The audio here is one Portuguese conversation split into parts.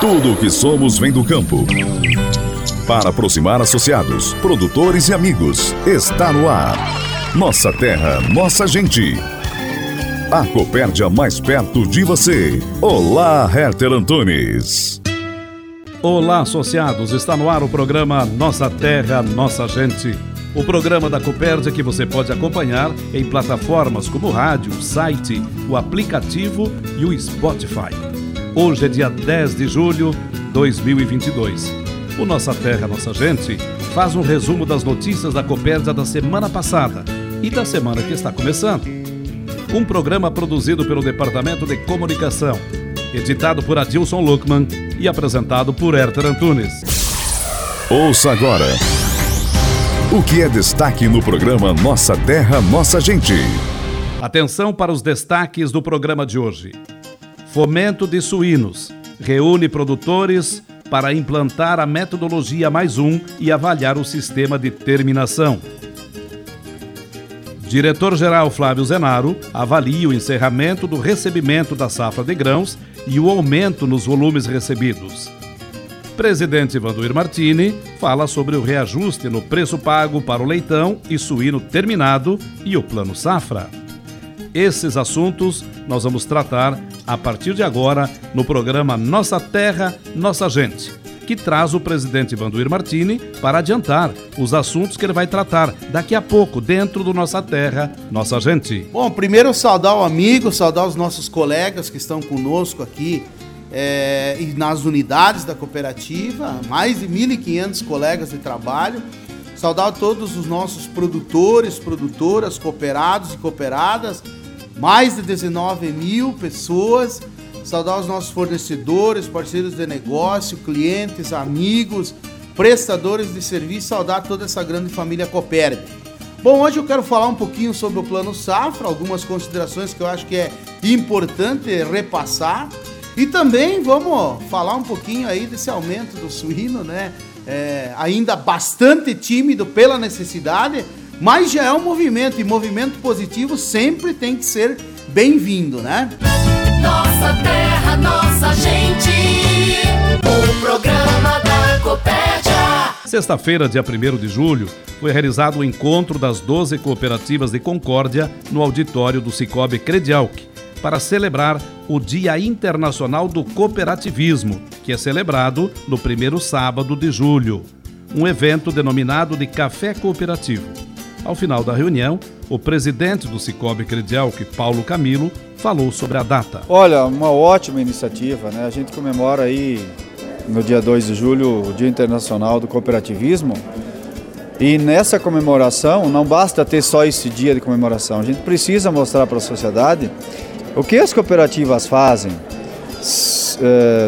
Tudo o que somos vem do campo. Para aproximar associados, produtores e amigos, está no ar. Nossa terra, nossa gente. A Copérdia mais perto de você. Olá, Herter Antunes. Olá, associados. Está no ar o programa Nossa Terra, Nossa Gente. O programa da Copérdia que você pode acompanhar em plataformas como rádio, site, o aplicativo e o Spotify. Hoje é dia 10 de julho de 2022. O Nossa Terra, Nossa Gente faz um resumo das notícias da Copérdia da semana passada e da semana que está começando. Um programa produzido pelo Departamento de Comunicação, editado por Adilson Luckman e apresentado por Herter Antunes. Ouça agora o que é destaque no programa Nossa Terra, Nossa Gente. Atenção para os destaques do programa de hoje. Fomento de Suínos reúne produtores para implantar a metodologia mais um e avaliar o sistema de terminação. Diretor-geral Flávio Zenaro avalia o encerramento do recebimento da safra de grãos e o aumento nos volumes recebidos. Presidente Vanduir Martini fala sobre o reajuste no preço pago para o leitão e suíno terminado e o plano safra. Esses assuntos nós vamos tratar a partir de agora no programa Nossa Terra, Nossa Gente, que traz o presidente Vanduir Martini para adiantar os assuntos que ele vai tratar daqui a pouco dentro do Nossa Terra, Nossa Gente. Bom, primeiro saudar o amigo, saudar os nossos colegas que estão conosco aqui é, e nas unidades da cooperativa, mais de 1.500 colegas de trabalho. Saudar todos os nossos produtores, produtoras, cooperados e cooperadas, mais de 19 mil pessoas. Saudar os nossos fornecedores, parceiros de negócio, clientes, amigos, prestadores de serviço, saudar toda essa grande família Copérdia. Bom, hoje eu quero falar um pouquinho sobre o Plano Safra, algumas considerações que eu acho que é importante repassar. E também vamos falar um pouquinho aí desse aumento do suíno, né? É, ainda bastante tímido pela necessidade, mas já é um movimento e movimento positivo sempre tem que ser bem-vindo, né? Nossa terra, nossa gente, o programa da Copérdia. Sexta-feira, dia 1 de julho, foi realizado o encontro das 12 cooperativas de Concórdia no auditório do Cicobi Credialc para celebrar o Dia Internacional do Cooperativismo, que é celebrado no primeiro sábado de julho. Um evento denominado de Café Cooperativo. Ao final da reunião, o presidente do Cicobi Credialc, Paulo Camilo, falou sobre a data. Olha, uma ótima iniciativa, né? A gente comemora aí no dia 2 de julho o Dia Internacional do Cooperativismo. E nessa comemoração, não basta ter só esse dia de comemoração, a gente precisa mostrar para a sociedade o que as cooperativas fazem,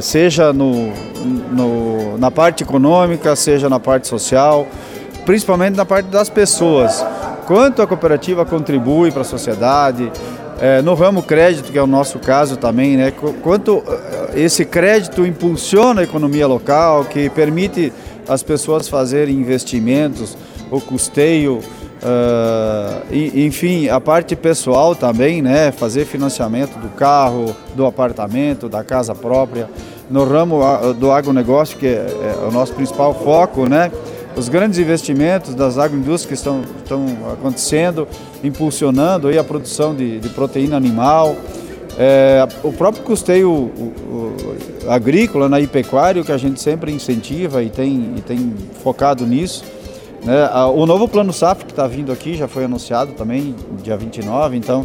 seja no, no, na parte econômica, seja na parte social, principalmente na parte das pessoas. Quanto a cooperativa contribui para a sociedade, é, no ramo crédito, que é o nosso caso também, né? quanto esse crédito impulsiona a economia local, que permite as pessoas fazerem investimentos, o custeio, Uh, enfim, a parte pessoal também, né? Fazer financiamento do carro, do apartamento, da casa própria. No ramo do agronegócio, que é, é o nosso principal foco, né? Os grandes investimentos das agroindústrias que estão, estão acontecendo, impulsionando aí a produção de, de proteína animal. É, o próprio custeio o, o, agrícola né, e pecuário, que a gente sempre incentiva e tem, e tem focado nisso. Né? O novo plano SAF que está vindo aqui já foi anunciado também, dia 29, então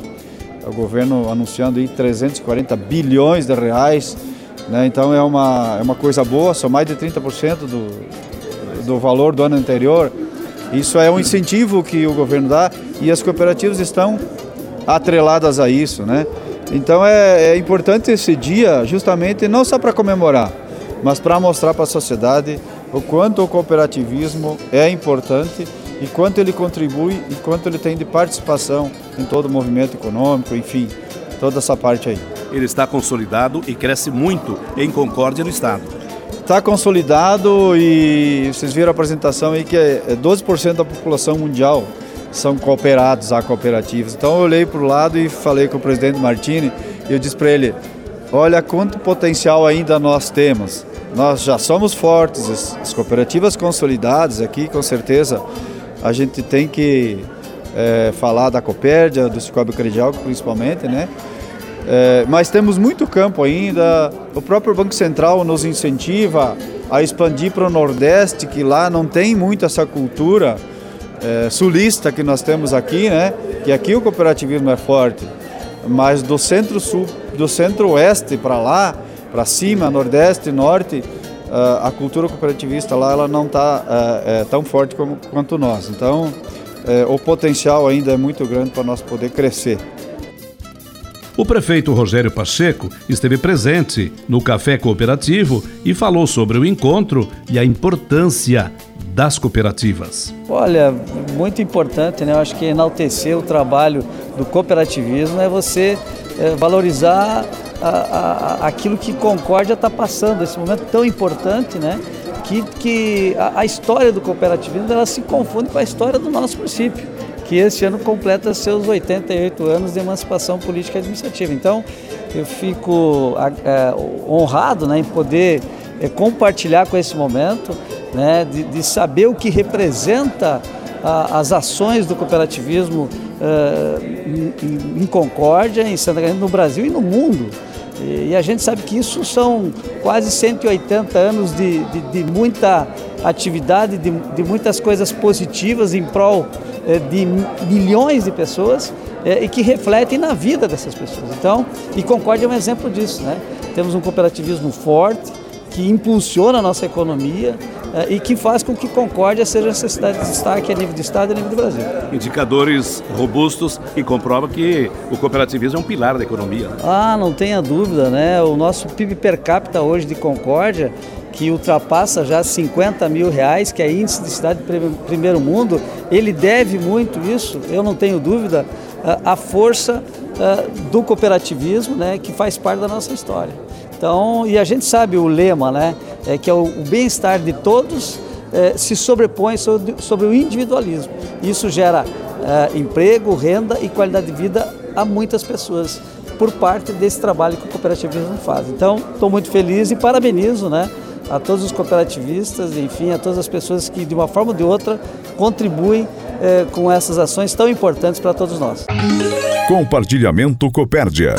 o governo anunciando aí 340 bilhões de reais, né? então é uma, é uma coisa boa, são mais de 30% do, do valor do ano anterior. Isso é um incentivo que o governo dá e as cooperativas estão atreladas a isso, né? Então é, é importante esse dia justamente não só para comemorar, mas para mostrar para a sociedade o quanto o cooperativismo é importante e quanto ele contribui e quanto ele tem de participação em todo o movimento econômico, enfim, toda essa parte aí. Ele está consolidado e cresce muito em Concórdia no Estado. Está consolidado e vocês viram a apresentação aí que é 12% é da população mundial são cooperados a cooperativas. Então eu olhei para o lado e falei com o presidente Martini e eu disse para ele, olha quanto potencial ainda nós temos. Nós já somos fortes, as cooperativas consolidadas aqui, com certeza, a gente tem que é, falar da Copérdia, do Cicobi Credial principalmente, né? É, mas temos muito campo ainda. O próprio Banco Central nos incentiva a expandir para o Nordeste, que lá não tem muito essa cultura é, sulista que nós temos aqui, né? Que aqui o cooperativismo é forte, mas do centro-sul, do centro-oeste para lá, para cima, nordeste, norte, a cultura cooperativista lá ela não está é, é, tão forte como, quanto nós. Então, é, o potencial ainda é muito grande para nós poder crescer. O prefeito Rogério Pacheco esteve presente no Café Cooperativo e falou sobre o encontro e a importância das cooperativas. Olha, muito importante, né? Eu acho que enaltecer o trabalho do cooperativismo é você é, valorizar a, a, aquilo que Concórdia está passando, esse momento tão importante, né? Que, que a, a, história do cooperativismo ela se confunde com a história do nosso município, que esse ano completa seus 88 anos de emancipação política e administrativa. Então, eu fico é, honrado né, em poder é, compartilhar com esse momento, né, de, de saber o que representa a, as ações do cooperativismo uh, em, em, Concórdia, em Santa Catarina, no Brasil e no mundo. E, a gente sabe que isso são quase 180 anos de, de, de muita atividade, de, de, muitas coisas positivas em prol de milhões de pessoas uh, e que refletem na vida dessas pessoas. Então, e Concórdia é um exemplo disso, né? Temos um cooperativismo forte, que impulsiona a nossa economia eh, e que faz com que Concórdia seja essa cidade de destaque a nível de Estado e a nível do Brasil. Indicadores robustos que comprovam que o cooperativismo é um pilar da economia. Né? Ah, não tenha dúvida, né? O nosso PIB per capita hoje de Concórdia, que ultrapassa já 50 mil reais, que é índice de cidade de primeiro mundo, ele deve muito isso, eu não tenho dúvida, à força do cooperativismo, né, que faz parte da nossa história. Então, e a gente sabe o lema, né? É que é o bem-estar de todos é, se sobrepõe sobre, sobre, o individualismo. Isso gera é, emprego, renda e qualidade de vida a muitas pessoas por parte desse trabalho que o cooperativismo faz. Então, estou muito feliz e parabenizo, né? A todos os cooperativistas, enfim, a todas as pessoas que de uma forma ou de outra contribuem é, com essas ações tão importantes para todos nós. Compartilhamento Copérdia.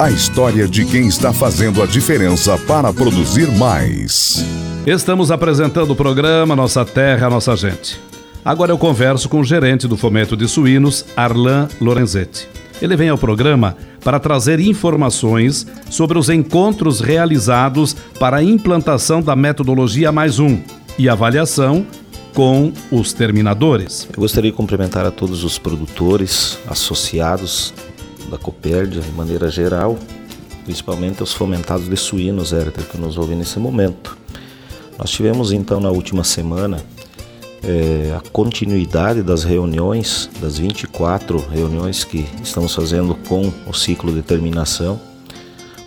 A história de quem está fazendo a diferença para produzir mais. Estamos apresentando o programa Nossa Terra, Nossa Gente. Agora eu converso com o gerente do Fomento de Suínos, Arlan Lorenzetti. Ele vem ao programa para trazer informações sobre os encontros realizados para a implantação da metodologia Mais Um e avaliação com os terminadores. Eu gostaria de cumprimentar a todos os produtores, associados da Copérdia de maneira geral, principalmente os fomentados de suínos, Ériter, que nos ouvem nesse momento. Nós tivemos então na última semana é, a continuidade das reuniões, das 24 reuniões que estamos fazendo com o ciclo de terminação,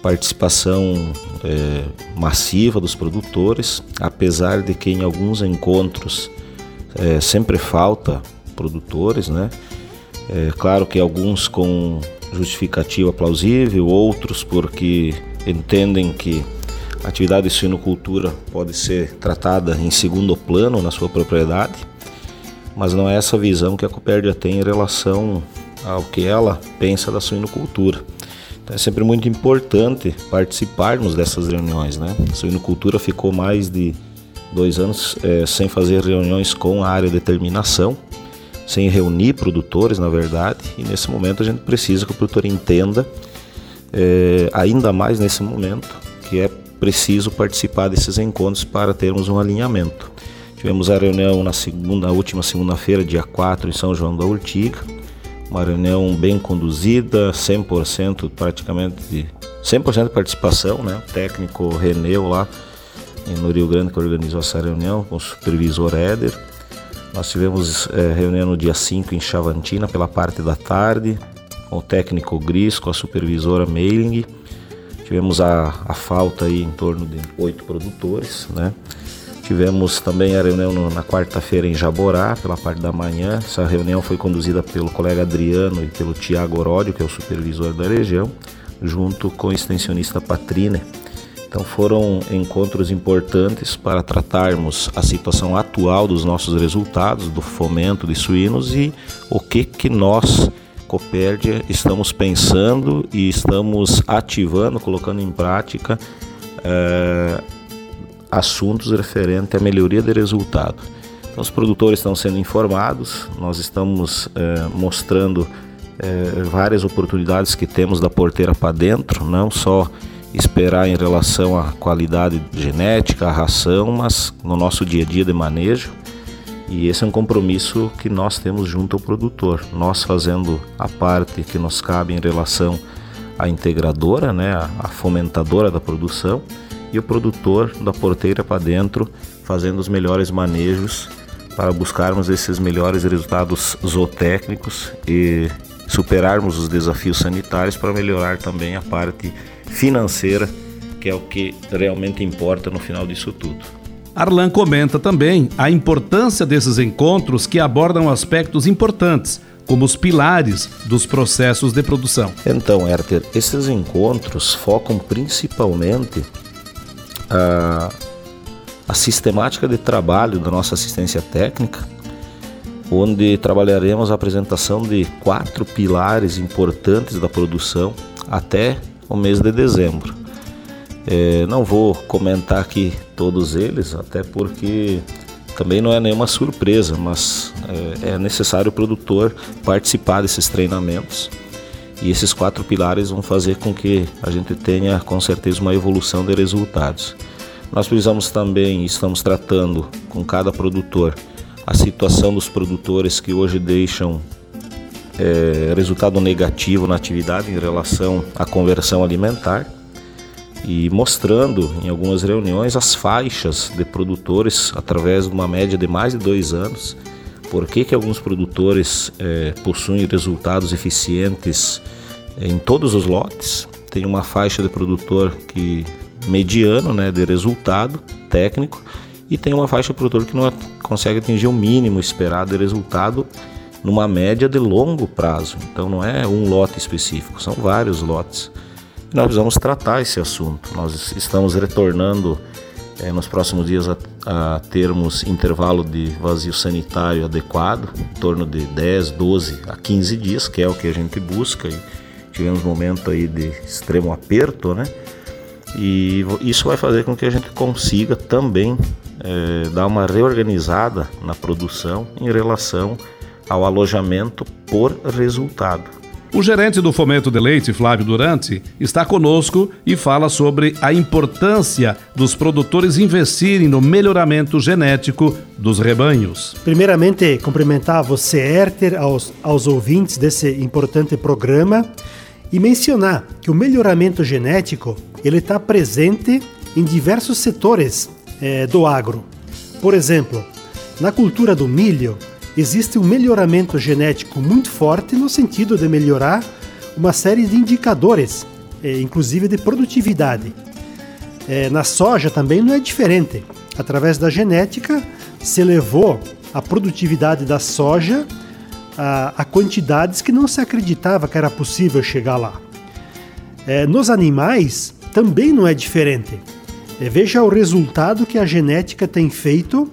participação é, massiva dos produtores, apesar de que em alguns encontros é, sempre falta produtores, né? É, claro que alguns com justificativa plausível, outros porque entendem que a atividade de suinocultura pode ser tratada em segundo plano na sua propriedade, mas não é essa visão que a Copérdia tem em relação ao que ela pensa da suinocultura. Então é sempre muito importante participarmos dessas reuniões. Né? A suinocultura ficou mais de dois anos é, sem fazer reuniões com a área de terminação sem reunir produtores, na verdade, e nesse momento a gente precisa que o produtor entenda, é, ainda mais nesse momento, que é preciso participar desses encontros para termos um alinhamento. Tivemos a reunião na segunda, última segunda-feira, dia 4, em São João da Urtiga. Uma reunião bem conduzida, 100% praticamente de 100% de participação, né? O técnico Reneu lá no Rio Grande que organizou essa reunião com o supervisor Éder. Nós tivemos é, reunião no dia 5 em Chavantina pela parte da tarde, com o técnico Gris, com a supervisora Meiling. Tivemos a, a falta aí em torno de oito produtores, né? Tivemos também a reunião na quarta-feira em Jaborá, pela parte da manhã. Essa reunião foi conduzida pelo colega Adriano e pelo Tiago Oródio, que é o supervisor da região, junto com o extensionista Patrine. Então foram encontros importantes para tratarmos a situação atual dos nossos resultados do fomento de suínos e o que que nós Copérdia estamos pensando e estamos ativando, colocando em prática é, assuntos referentes à melhoria de resultado. Então, os produtores estão sendo informados, nós estamos é, mostrando é, várias oportunidades que temos da porteira para dentro, não só esperar em relação à qualidade genética, à ração, mas no nosso dia a dia de manejo. E esse é um compromisso que nós temos junto ao produtor. Nós fazendo a parte que nos cabe em relação à integradora, né, a fomentadora da produção, e o produtor da porteira para dentro fazendo os melhores manejos para buscarmos esses melhores resultados zootécnicos e superarmos os desafios sanitários para melhorar também a parte financeira, que é o que realmente importa no final disso tudo. Arlan comenta também a importância desses encontros que abordam aspectos importantes, como os pilares dos processos de produção. Então, Herter, esses encontros focam principalmente a, a sistemática de trabalho da nossa assistência técnica, onde trabalharemos a apresentação de quatro pilares importantes da produção até o mês de dezembro. É, não vou comentar aqui todos eles, até porque também não é nenhuma surpresa, mas é, é necessário o produtor participar desses treinamentos. E esses quatro pilares vão fazer com que a gente tenha com certeza uma evolução de resultados. Nós precisamos também, estamos tratando com cada produtor, a situação dos produtores que hoje deixam é, resultado negativo na atividade em relação à conversão alimentar e mostrando em algumas reuniões as faixas de produtores através de uma média de mais de dois anos. Por que, que alguns produtores é, possuem resultados eficientes em todos os lotes? Tem uma faixa de produtor que mediano, né, de resultado técnico, e tem uma faixa de produtor que não consegue atingir o mínimo esperado de resultado numa média de longo prazo. Então não é um lote específico, são vários lotes. Nós precisamos tratar esse assunto. Nós estamos retornando é, nos próximos dias a, a, termos intervalo de vazio sanitário adequado, em torno de 10, 12 a 15 dias, que é o que a gente busca. E tivemos um momento aí de extremo aperto, né? E isso vai fazer com que a gente consiga também é, dar uma reorganizada na produção em relação ao alojamento por resultado. O gerente do Fomento de Leite, Flávio Durante, está conosco e fala sobre a importância dos produtores investirem no melhoramento genético dos rebanhos. Primeiramente, cumprimentar você, Herter, aos, aos ouvintes desse importante programa e mencionar que o melhoramento genético ele está presente em diversos setores é, do agro. Por exemplo, na cultura do milho, existe um melhoramento genético muito forte no sentido de melhorar uma série de indicadores, é, inclusive de produtividade. É, na soja também não é diferente. Através da genética, se elevou a produtividade da soja a, a quantidades que não se acreditava que era possível chegar lá. É, nos animais, também não é diferente. Veja o resultado que a genética tem feito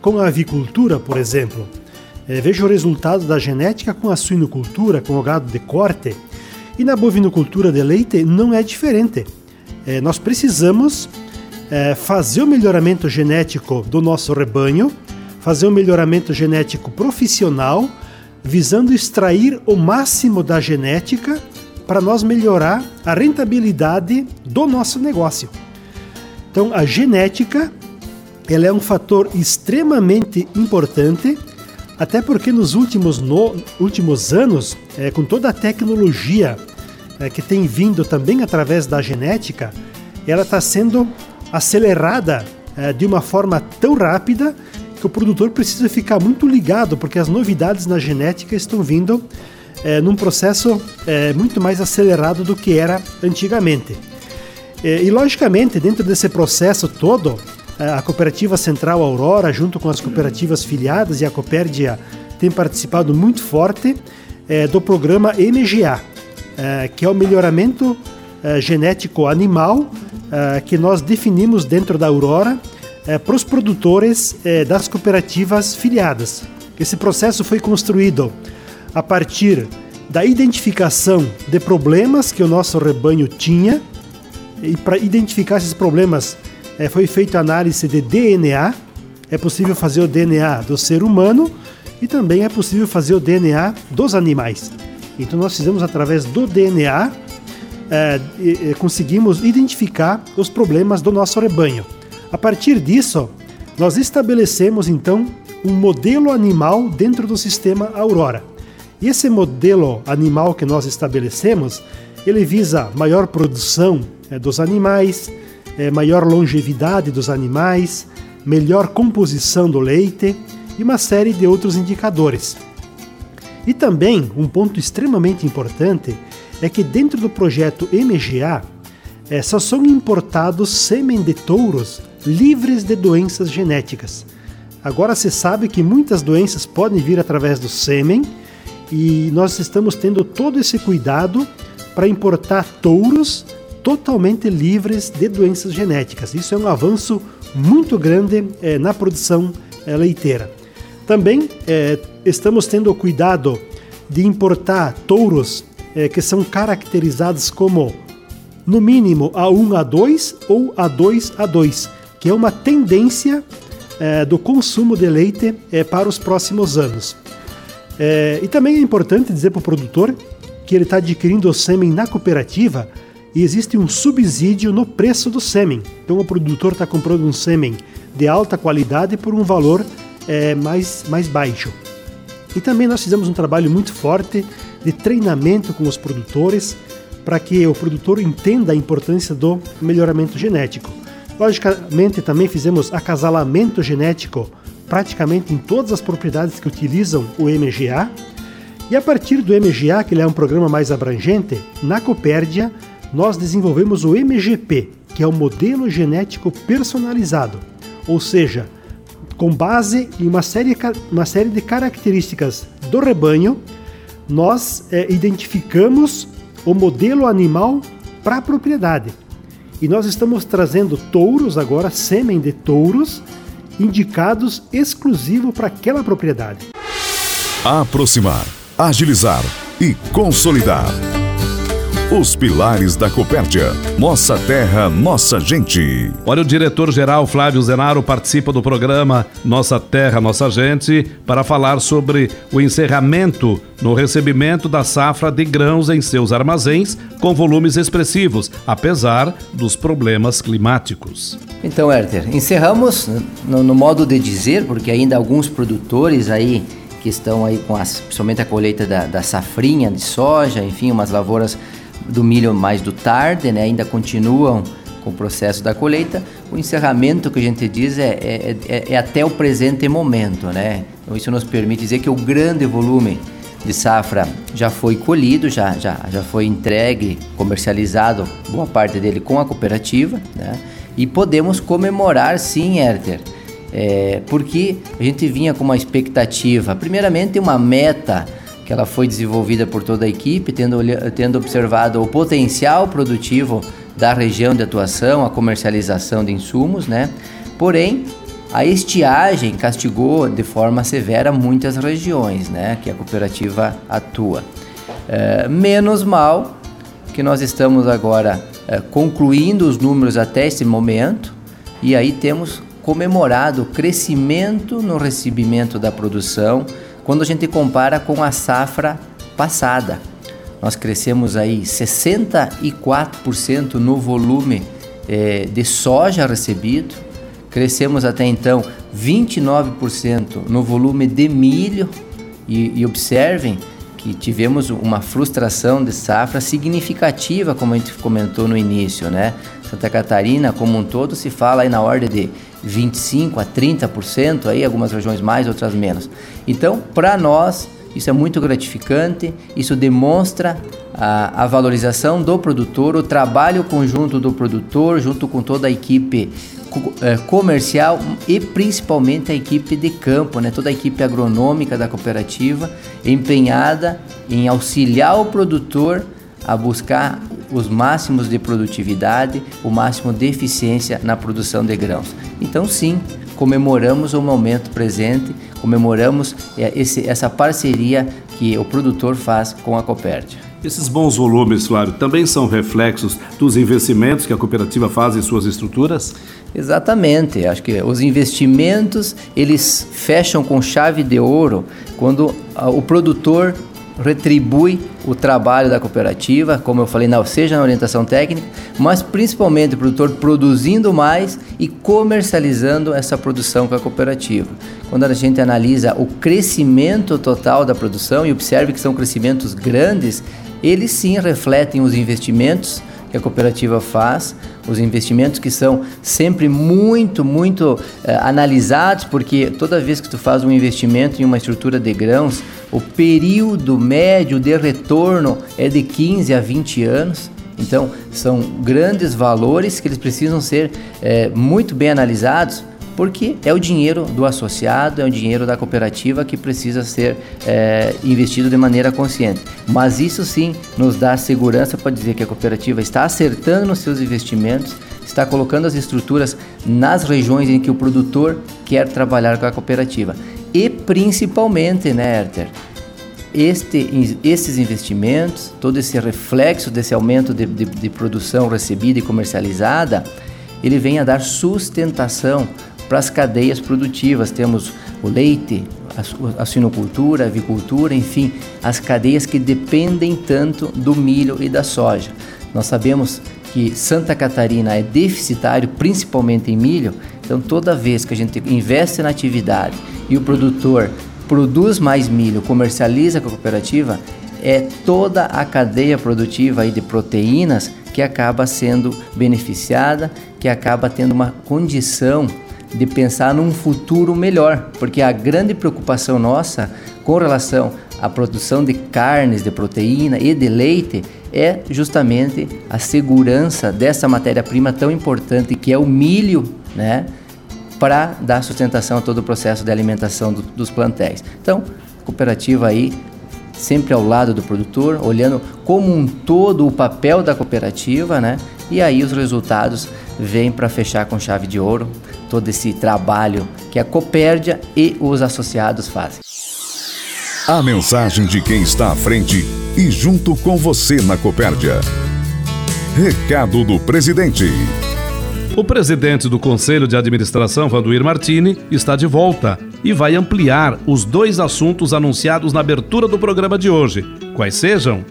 com a avicultura, por exemplo. É, veja o resultado da genética com a suinocultura, com o gado de corte. E na bovinocultura de leite não é diferente. É, nós precisamos é, fazer o melhoramento genético do nosso rebanho, fazer o melhoramento genético profissional, visando extrair o máximo da genética para nós melhorar a rentabilidade do nosso negócio. Então, a genética ela é um fator extremamente importante, até porque nos últimos, no, últimos anos, é, com toda a tecnologia é, que tem vindo também através da genética, ela está sendo acelerada é, de uma forma tão rápida que o produtor precisa ficar muito ligado, porque as novidades na genética estão vindo é, num processo é, muito mais acelerado do que era antigamente. É, e, logicamente, dentro desse processo todo, a Cooperativa Central Aurora, junto com as cooperativas filiadas e a Copérdia, tem participado muito forte é, do programa MGA, é, que é o melhoramento genético animal que nós definimos dentro da Aurora para os produtores das cooperativas filiadas. Esse processo foi construído a partir da identificação de problemas que o nosso rebanho tinha. E para identificar esses problemas, é, foi feita análise de DNA. É possível fazer o DNA do ser humano e também é possível fazer o DNA dos animais. Então, nós fizemos através do DNA, é, conseguimos identificar os problemas do nosso rebanho. A partir disso, nós estabelecemos então um modelo animal dentro do sistema Aurora. E esse modelo animal que nós estabelecemos, ele visa maior produção é, dos animais, é, maior longevidade dos animais, melhor composição do leite e uma série de outros indicadores. E também um ponto extremamente importante é que dentro do projeto MGA é, só são importados sêmen de touros livres de doenças genéticas. Agora se sabe que muitas doenças podem vir através do sêmen e nós estamos tendo todo esse cuidado para importar touros totalmente livres de doenças genéticas. Isso é um avanço muito grande é, na produção é, leiteira. Também é, estamos tendo o cuidado de importar touros que são caracterizados como no mínimo A1 A2 ou A2 A2, que é uma tendência do consumo de leite para os próximos anos. E também é importante dizer para o produtor que ele está adquirindo o sêmen na cooperativa e existe um subsídio no preço do sêmen. Então o produtor está comprando um sêmen de alta qualidade por um valor é, mais, mais baixo. E também nós fizemos um trabalho muito forte de treinamento com os produtores para que o produtor entenda a importância do melhoramento genético. Logicamente, também fizemos acasalamento genético praticamente em todas as propriedades que utilizam o MGA. E a partir do MGA, que é um programa mais abrangente, na Copérdia nós desenvolvemos o MGP, que é o modelo genético personalizado, ou seja, com base em uma série, uma série de características do rebanho, nós é, identificamos o modelo animal para a propriedade. E nós estamos trazendo touros agora, sêmen de touros, indicados exclusivo para aquela propriedade. Aproximar, agilizar e consolidar. Os pilares da Copérdia. Nossa terra, nossa gente. Olha, o diretor-geral Flávio Zenaro participa do programa Nossa Terra, Nossa Gente para falar sobre o encerramento no recebimento da safra de grãos em seus armazéns com volumes expressivos, apesar dos problemas climáticos. Então, Herter, encerramos no, no modo de dizer, porque ainda alguns produtores aí que estão aí com as, principalmente a colheita da, da safrinha de soja, enfim, umas lavouras do milho mais do tarde, né, ainda continuam com o processo da colheita. O encerramento que a gente diz é, é, é, é até o presente momento, né? Então isso nos permite dizer que o grande volume de safra já foi colhido, já, já, já foi entregue, comercializado, boa parte dele com a cooperativa, né? E podemos comemorar sim, Herter, é, porque a gente vinha com uma expectativa, primeiramente uma meta que ela foi desenvolvida por toda a equipe, tendo, tendo observado o potencial produtivo da região de atuação, a comercialização de insumos, né? Porém, a estiagem castigou de forma severa muitas regiões, né? Que a cooperativa atua. É, menos mal que nós estamos agora é, concluindo os números até esse momento e aí temos comemorado o crescimento no recebimento da produção, quando a gente compara com a safra passada. Nós crescemos aí 64% no volume é, de soja recebido, Crescemos até então 29% no volume de milho e, e observem que tivemos uma frustração de safra significativa, como a gente comentou no início, né? Santa Catarina, como um todo, se fala aí na ordem de 25 a 30%, aí algumas regiões mais, outras menos. Então, para nós, isso é muito gratificante, isso demonstra a, a, valorização do produtor, o trabalho conjunto do produtor, junto com toda a equipe comercial e principalmente a equipe de campo, né? toda a equipe agronômica da cooperativa empenhada em auxiliar o produtor a buscar os máximos de produtividade, o máximo de eficiência na produção de grãos. Então, sim, comemoramos o momento presente, comemoramos é, essa parceria que o produtor faz com a Copérdia. Esses bons volumes, Flávio, também são reflexos dos investimentos que a cooperativa faz em suas estruturas? Exatamente. Acho que os investimentos eles fecham com chave de ouro quando o produtor retribui o trabalho da cooperativa, como eu falei, não, seja na orientação técnica, mas principalmente o produtor produzindo mais e comercializando essa produção com a cooperativa. Quando a gente analisa o crescimento total da produção e observe que são crescimentos grandes, eles sim refletem os investimentos que a cooperativa faz, os investimentos que são sempre muito, muito eh, analisados, porque toda vez que tu faz um investimento em uma estrutura de grãos, o período médio de retorno é de 15 a 20 anos. Então, são grandes valores que eles precisam ser eh, muito bem analisados porque é o dinheiro do associado, é o dinheiro da cooperativa que precisa ser é, investido de maneira consciente. Mas isso sim nos dá segurança para dizer que a cooperativa está acertando nos seus investimentos, está colocando as estruturas nas regiões em que o produtor quer trabalhar com a cooperativa. E principalmente, né, Herter? Este, esses investimentos, todo esse reflexo desse aumento de, de, de produção recebida e comercializada, ele vem a dar sustentação para as cadeias produtivas. Temos o leite, a suinocultura, a avicultura, enfim, as cadeias que dependem tanto do milho e da soja. Nós sabemos que Santa Catarina é deficitário principalmente em milho, então toda vez que a gente investe na atividade e o produtor produz mais milho, comercializa com a cooperativa, é toda a cadeia produtiva aí de proteínas que acaba sendo beneficiada, que acaba tendo uma condição de pensar num futuro melhor, porque a grande preocupação nossa com relação à produção de carnes, de proteína e de leite é justamente a segurança dessa matéria-prima tão importante que é o milho, né, para dar sustentação a todo o processo de alimentação do, dos plantéis. Então, cooperativa aí sempre ao lado do produtor, olhando como um todo o papel da cooperativa, né? E aí os resultados vêm para fechar com chave de ouro todo esse trabalho que a Copérdia e os associados fazem. A mensagem de quem está à frente e junto com você na Copérdia. Recado do presidente. O presidente do Conselho de Administração, Vanduir Martini, está de volta e vai ampliar os dois assuntos anunciados na abertura do programa de hoje. Quais sejam?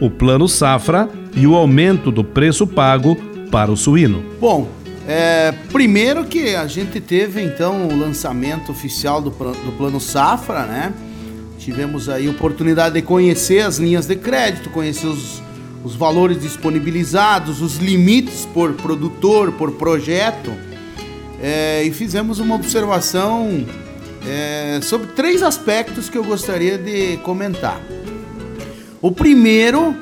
O Plano Safra e o aumento do preço pago para o suíno. Bom, é, primeiro que a gente teve então o lançamento oficial do, do Plano Safra, né? Tivemos aí oportunidade de conhecer as linhas de crédito, conhecer os, os valores disponibilizados, os limites por produtor, por projeto. É, e fizemos uma observação é, sobre três aspectos que eu gostaria de comentar. O primeiro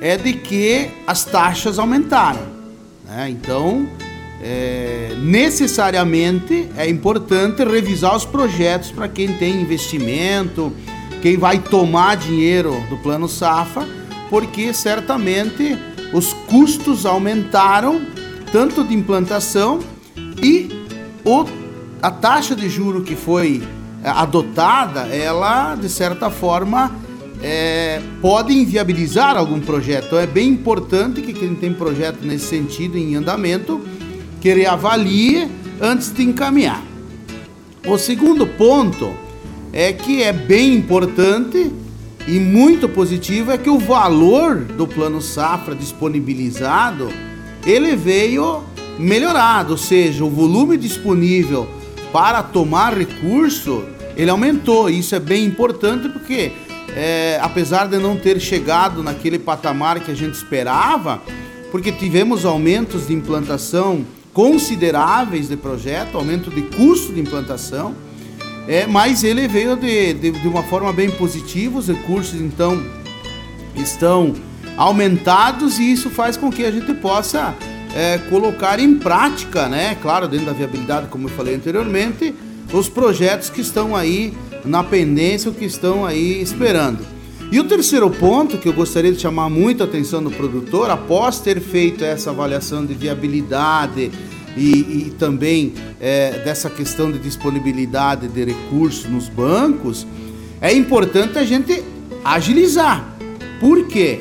é de que as taxas aumentaram. Né? Então, é, necessariamente é importante revisar os projetos para quem tem investimento, quem vai tomar dinheiro do plano Safa, porque certamente os custos aumentaram, tanto de implantação e o, a taxa de juro que foi é, adotada, ela de certa forma é, pode inviabilizar algum projeto. Então é bem importante que quem tem projeto nesse sentido em andamento que ele avalie antes de encaminhar. O segundo ponto é que é bem importante e muito positivo é que o valor do plano safra disponibilizado ele veio melhorado, ou seja, o volume disponível para tomar recurso ele aumentou. Isso é bem importante porque, é, apesar de não ter chegado naquele patamar que a gente esperava, porque tivemos aumentos de implantação consideráveis de projeto, aumento de custo de implantação, é, mas ele veio de, de, de uma forma bem positiva, os recursos então estão aumentados e isso faz com que a gente possa é, colocar em prática, né, claro, dentro da viabilidade, como eu falei anteriormente, os projetos que estão aí na pendência, o que estão aí esperando. E o terceiro ponto que eu gostaria de chamar muito a atenção do produtor, após ter feito essa avaliação de viabilidade e, e também é, dessa questão de disponibilidade de recursos nos bancos, é importante a gente agilizar. Por quê?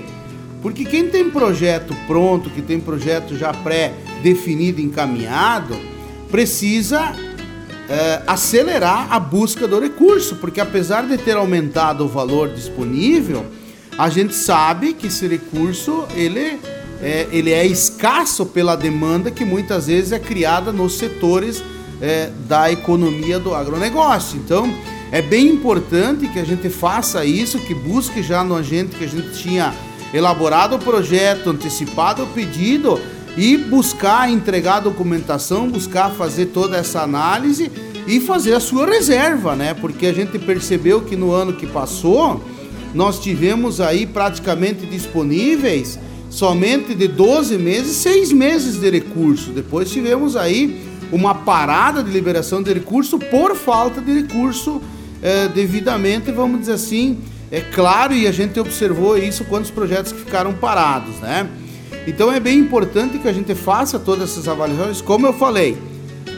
Porque quem tem projeto pronto, que tem projeto já pré-definido, encaminhado, precisa é, acelerar a busca do recurso, porque apesar de ter aumentado o valor disponível, a gente sabe que esse recurso ele é, ele é escasso pela demanda que muitas vezes é criada nos setores é, da economia do agronegócio. Então, é bem importante que a gente faça isso, que busque já no agente que a gente tinha elaborado o projeto, antecipado o pedido e buscar entregar a documentação, buscar fazer toda essa análise e fazer a sua reserva, né? Porque a gente percebeu que no ano que passou nós tivemos aí praticamente disponíveis somente de 12 meses, 6 meses de recurso. Depois tivemos aí uma parada de liberação de recurso por falta de recurso é, devidamente, vamos dizer assim, é claro, e a gente observou isso quando os projetos que ficaram parados, né? Então é bem importante que a gente faça todas essas avaliações, como eu falei,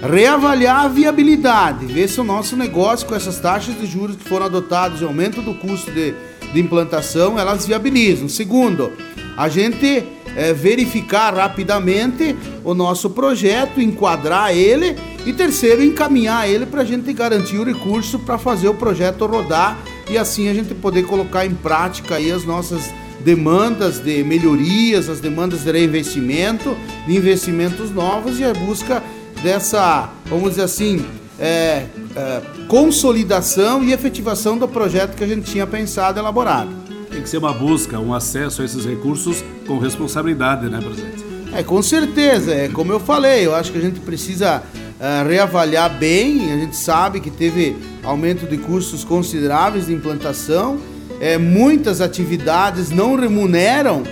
reavaliar a viabilidade, ver se o nosso negócio com essas taxas de juros que foram adotadas e aumento do custo de, de implantação, elas viabilizam. Segundo, a gente é, verificar rapidamente o nosso projeto, enquadrar ele e terceiro, encaminhar ele para a gente garantir o recurso para fazer o projeto rodar e assim a gente poder colocar em prática aí as nossas demandas de melhorias, as demandas de reinvestimento, de investimentos novos e a busca dessa, vamos dizer assim, é, é, consolidação e efetivação do projeto que a gente tinha pensado e elaborado. Tem que ser uma busca, um acesso a esses recursos com responsabilidade, né, presidente? É, com certeza. É como eu falei, eu acho que a gente precisa é, reavaliar bem. A gente sabe que teve aumento de custos consideráveis de implantação. É, muitas atividades não remuneram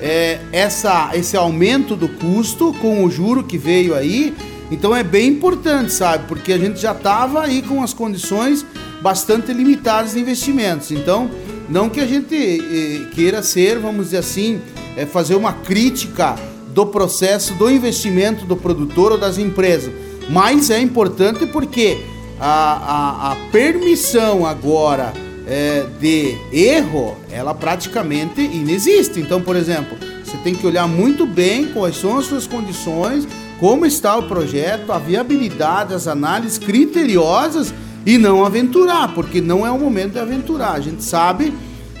é, essa, esse aumento do custo com o juro que veio aí então é bem importante, sabe? Porque a gente já estava aí com as condições bastante limitadas de investimentos. Então, não que a gente eh, queira ser, vamos dizer assim, é fazer uma crítica do processo do investimento do produtor ou das empresas, mas é importante porque a, a, a permissão agora é, de erro, ela praticamente inexiste. Então, por exemplo, você tem que olhar muito bem quais são as suas condições, como está o projeto, a viabilidade, as análises criteriosas e não aventurar, porque não é o momento de aventurar. A gente sabe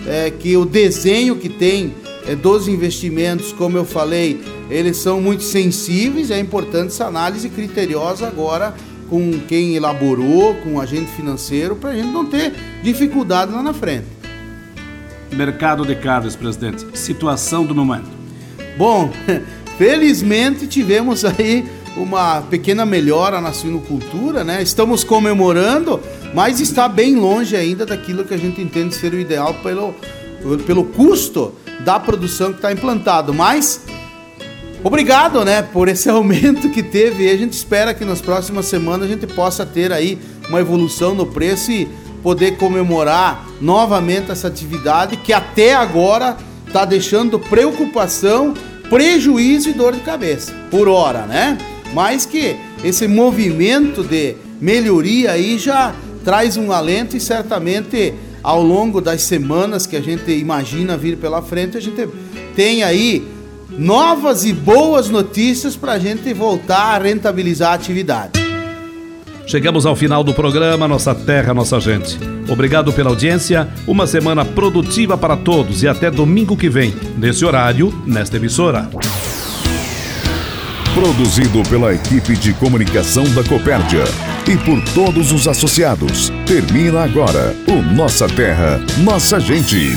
é, que o desenho que tem é, dos investimentos, como eu falei, eles são muito sensíveis. É importante essa análise criteriosa agora com quem elaborou, com o agente financeiro, para a gente não ter dificuldade lá na frente. Mercado de carnes, presidente. Situação do momento. Bom, Felizmente tivemos aí uma pequena melhora na suinocultura, né? Estamos comemorando, mas está bem longe ainda daquilo que a gente entende ser o ideal pelo, pelo custo da produção que está implantado. Mas obrigado, né, por esse aumento que teve. A gente espera que nas próximas semanas a gente possa ter aí uma evolução no preço e poder comemorar novamente essa atividade que até agora está deixando preocupação prejuízo e dor de cabeça, por hora, né? Mas que esse movimento de melhoria aí já traz um alento e certamente ao longo das semanas que a gente imagina vir pela frente, a gente tem aí novas e boas notícias para a gente voltar a rentabilizar a atividade. Chegamos ao final do programa Nossa Terra, Nossa Gente. Obrigado pela audiência, uma semana produtiva para todos e até domingo que vem, nesse horário, nesta emissora. Produzido pela equipe de comunicação da Copérdia e por todos os associados. Termina agora o Nossa Terra, Nossa Gente.